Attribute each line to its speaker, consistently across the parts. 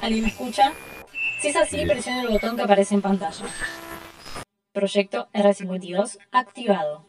Speaker 1: ¿Alguien me escucha? Si es así, presione el botón que aparece en pantalla. Proyecto R52 activado.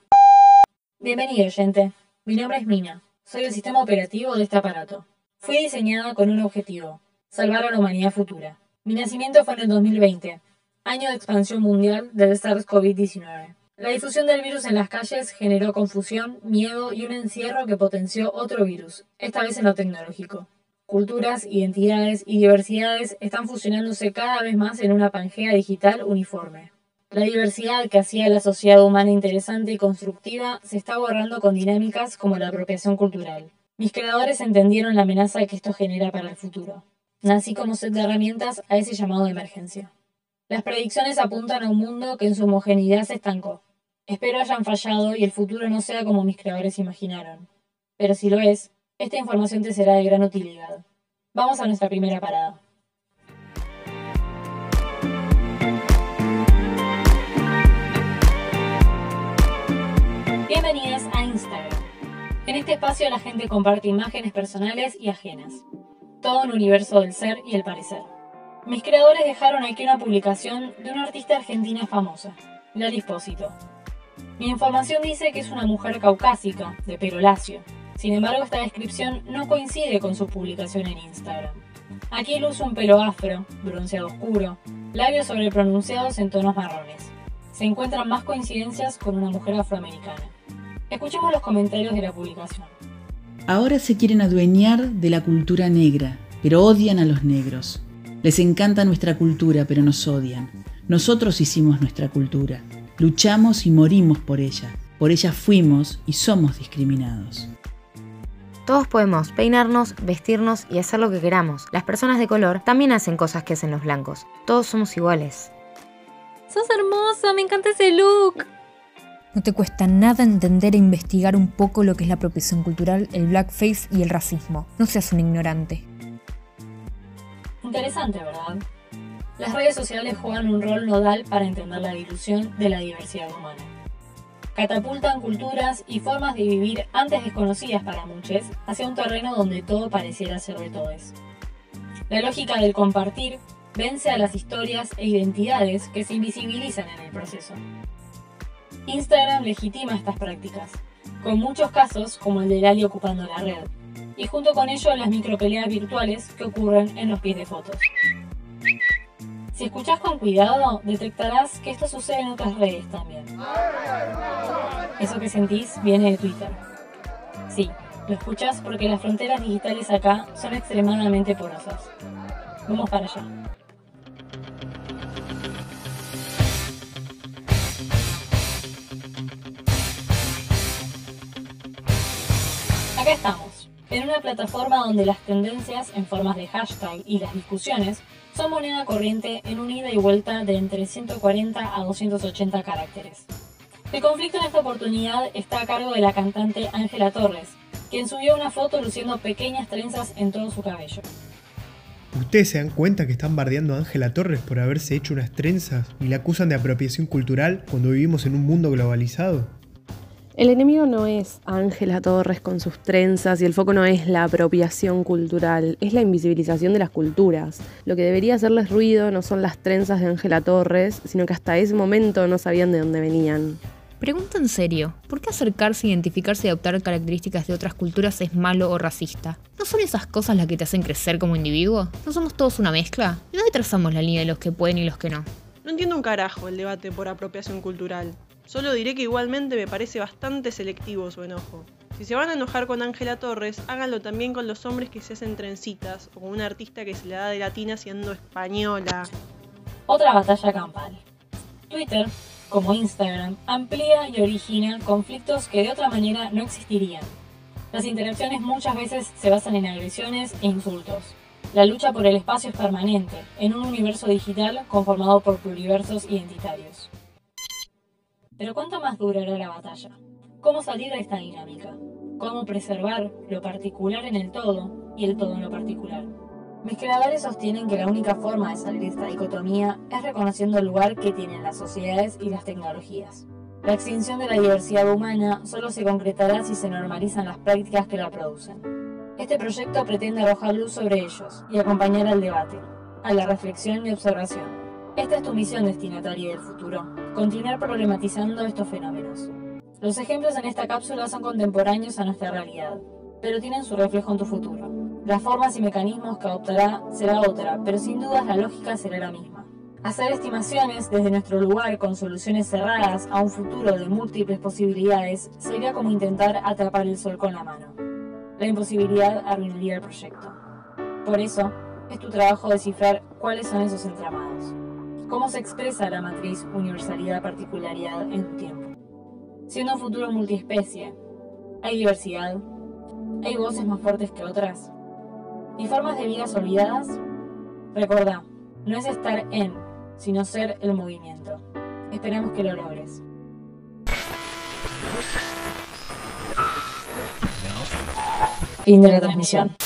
Speaker 1: Bienvenido, gente. Mi nombre es Mina. Soy el sistema operativo de este aparato. Fui diseñada con un objetivo, salvar a la humanidad futura. Mi nacimiento fue en el 2020, año de expansión mundial del SARS-CoV-19. La difusión del virus en las calles generó confusión, miedo y un encierro que potenció otro virus, esta vez en lo tecnológico. Culturas, identidades y diversidades están fusionándose cada vez más en una pangea digital uniforme. La diversidad que hacía la sociedad humana interesante y constructiva se está borrando con dinámicas como la apropiación cultural. Mis creadores entendieron la amenaza que esto genera para el futuro. Nací como set de herramientas a ese llamado de emergencia. Las predicciones apuntan a un mundo que en su homogeneidad se estancó. Espero hayan fallado y el futuro no sea como mis creadores imaginaron. Pero si lo es, esta información te será de gran utilidad. Vamos a nuestra primera parada. Bienvenidas a Instagram. En este espacio la gente comparte imágenes personales y ajenas. Todo un universo del ser y el parecer. Mis creadores dejaron aquí una publicación de una artista argentina famosa, Lali Espósito, mi información dice que es una mujer caucásica, de pelo lacio. Sin embargo, esta descripción no coincide con su publicación en Instagram. Aquí luce un pelo afro, bronceado oscuro, labios sobrepronunciados en tonos marrones. Se encuentran más coincidencias con una mujer afroamericana. Escuchemos los comentarios de la publicación.
Speaker 2: Ahora se quieren adueñar de la cultura negra, pero odian a los negros. Les encanta nuestra cultura, pero nos odian. Nosotros hicimos nuestra cultura. Luchamos y morimos por ella. Por ella fuimos y somos discriminados.
Speaker 3: Todos podemos peinarnos, vestirnos y hacer lo que queramos. Las personas de color también hacen cosas que hacen los blancos. Todos somos iguales.
Speaker 4: ¡Sos hermosa! ¡Me encanta ese look!
Speaker 5: No te cuesta nada entender e investigar un poco lo que es la apropiación cultural, el blackface y el racismo. No seas un ignorante.
Speaker 1: Interesante, ¿verdad? Las redes sociales juegan un rol nodal para entender la dilución de la diversidad humana. Catapultan culturas y formas de vivir antes desconocidas para muchos hacia un terreno donde todo pareciera ser de. La lógica del compartir vence a las historias e identidades que se invisibilizan en el proceso. Instagram legitima estas prácticas, con muchos casos como el de Lali ocupando la red, y junto con ello las micropeleas virtuales que ocurren en los pies de fotos. Si escuchas con cuidado, detectarás que esto sucede en otras redes también. Eso que sentís viene de Twitter. Sí, lo escuchas porque las fronteras digitales acá son extremadamente porosas. Vamos para allá. Acá estamos, en una plataforma donde las tendencias en formas de hashtag y las discusiones son moneda corriente en un ida y vuelta de entre 140 a 280 caracteres. El conflicto en esta oportunidad está a cargo de la cantante Ángela Torres, quien subió una foto luciendo pequeñas trenzas en todo su cabello.
Speaker 6: ¿Ustedes se dan cuenta que están bardeando a Ángela Torres por haberse hecho unas trenzas y la acusan de apropiación cultural cuando vivimos en un mundo globalizado?
Speaker 7: El enemigo no es Ángela Torres con sus trenzas y el foco no es la apropiación cultural, es la invisibilización de las culturas. Lo que debería hacerles ruido no son las trenzas de Ángela Torres, sino que hasta ese momento no sabían de dónde venían.
Speaker 5: Pregunta en serio, ¿por qué acercarse, identificarse y adoptar características de otras culturas es malo o racista? ¿No son esas cosas las que te hacen crecer como individuo? ¿No somos todos una mezcla? ¿Y dónde trazamos la línea de los que pueden y los que no?
Speaker 8: No entiendo un carajo el debate por apropiación cultural. Solo diré que igualmente me parece bastante selectivo su enojo. Si se van a enojar con Ángela Torres, háganlo también con los hombres que se hacen trencitas o con una artista que se le da de latina siendo española.
Speaker 1: Otra batalla campal. Twitter, como Instagram, amplía y origina conflictos que de otra manera no existirían. Las interacciones muchas veces se basan en agresiones e insultos. La lucha por el espacio es permanente, en un universo digital conformado por pluriversos identitarios. Pero ¿cuánto más durará la batalla? ¿Cómo salir de esta dinámica? ¿Cómo preservar lo particular en el todo y el todo en lo particular? Mis creadores sostienen que la única forma de salir de esta dicotomía es reconociendo el lugar que tienen las sociedades y las tecnologías. La extinción de la diversidad humana solo se concretará si se normalizan las prácticas que la producen. Este proyecto pretende arrojar luz sobre ellos y acompañar al debate. a la reflexión y observación. Esta es tu misión destinataria del futuro, continuar problematizando estos fenómenos. Los ejemplos en esta cápsula son contemporáneos a nuestra realidad, pero tienen su reflejo en tu futuro. Las formas y mecanismos que adoptará será otra, pero sin dudas la lógica será la misma. Hacer estimaciones desde nuestro lugar con soluciones cerradas a un futuro de múltiples posibilidades sería como intentar atrapar el sol con la mano. La imposibilidad arruinaría el proyecto. Por eso, es tu trabajo descifrar cuáles son esos entramados. Cómo se expresa la matriz universalidad-particularidad en tu tiempo. Siendo un futuro multiespecie, hay diversidad, hay voces más fuertes que otras, y formas de vidas olvidadas. Recordá, no es estar en, sino ser el movimiento. Esperamos que lo logres. Fin de la transmisión.